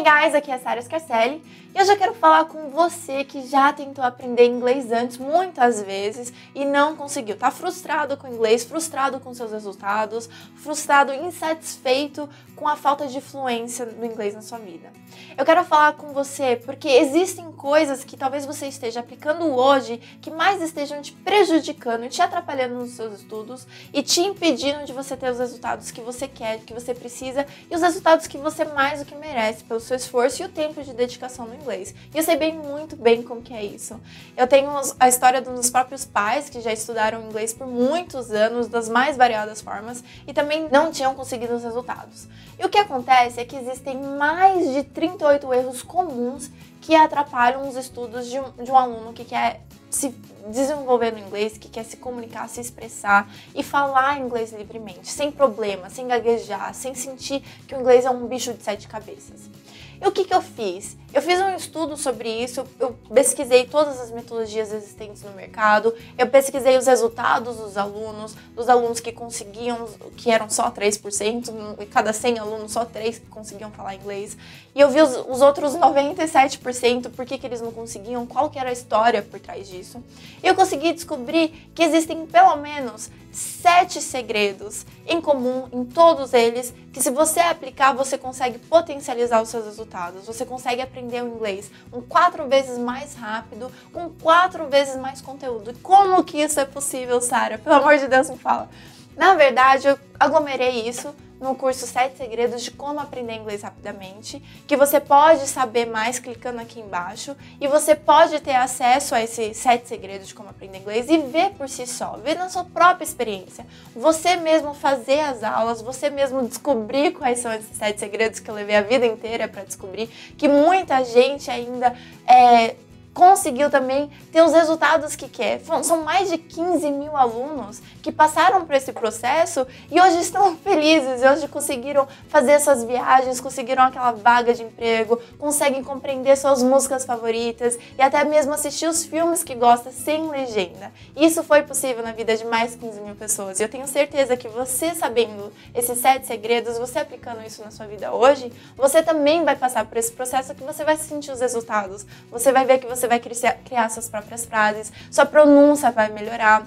Hey guys, aqui é a Sarah Scarcelli e hoje eu quero falar com você que já tentou aprender inglês antes muitas vezes e não conseguiu. Tá frustrado com o inglês, frustrado com seus resultados, frustrado, insatisfeito com a falta de fluência no inglês na sua vida. Eu quero falar com você porque existem coisas que talvez você esteja aplicando hoje que mais estejam te prejudicando, te atrapalhando nos seus estudos e te impedindo de você ter os resultados que você quer, que você precisa e os resultados que você mais do que merece pelo seu esforço e o tempo de dedicação no inglês. E eu sei bem muito bem como que é isso. Eu tenho a história dos próprios pais que já estudaram inglês por muitos anos, das mais variadas formas, e também não tinham conseguido os resultados. E o que acontece é que existem mais de 38 erros comuns que atrapalham os estudos de um, de um aluno que quer se desenvolver no inglês, que quer se comunicar, se expressar e falar inglês livremente, sem problema, sem gaguejar, sem sentir que o inglês é um bicho de sete cabeças. E o que, que eu fiz? Eu fiz um estudo sobre isso, eu pesquisei todas as metodologias existentes no mercado, eu pesquisei os resultados dos alunos, dos alunos que conseguiam, que eram só 3%, e cada 100 alunos, só 3 que conseguiam falar inglês. E eu vi os, os outros 97%, por que, que eles não conseguiam, qual que era a história por trás disso. E eu consegui descobrir que existem pelo menos sete segredos em comum em todos eles, que se você aplicar, você consegue potencializar os seus resultados. Você consegue aprender o inglês um quatro vezes mais rápido, com quatro vezes mais conteúdo. Como que isso é possível, Sara? Pelo amor de Deus, me fala. Na verdade, eu aglomerei isso no curso 7 Segredos de Como Aprender Inglês Rapidamente, que você pode saber mais clicando aqui embaixo e você pode ter acesso a esses 7 segredos de como aprender inglês e ver por si só, ver na sua própria experiência. Você mesmo fazer as aulas, você mesmo descobrir quais são esses 7 segredos que eu levei a vida inteira para descobrir, que muita gente ainda é, conseguiu também ter os resultados que quer. São mais de 15 mil alunos que passaram por esse processo e hoje estão felizes, hoje conseguiram fazer essas viagens, conseguiram aquela vaga de emprego, conseguem compreender suas músicas favoritas e até mesmo assistir os filmes que gostam sem legenda. Isso foi possível na vida de mais de 15 mil pessoas. E eu tenho certeza que você sabendo esses sete segredos, você aplicando isso na sua vida hoje, você também vai passar por esse processo que você vai sentir os resultados. Você vai ver que você você vai criar suas próprias frases, sua pronúncia vai melhorar,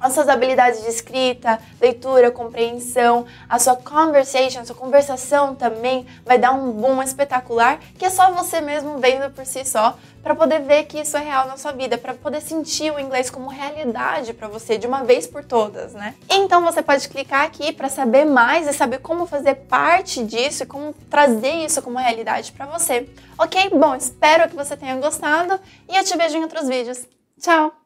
as suas habilidades de escrita, leitura, compreensão, a sua conversation, a sua conversação também vai dar um boom espetacular que é só você mesmo vendo por si só para poder ver que isso é real na sua vida, para poder sentir o inglês como realidade para você de uma vez por todas, né? Então você pode clicar aqui para saber mais e saber como fazer parte disso e como trazer isso como realidade para você. OK? Bom, espero que você tenha gostado e eu te vejo em outros vídeos. Tchau.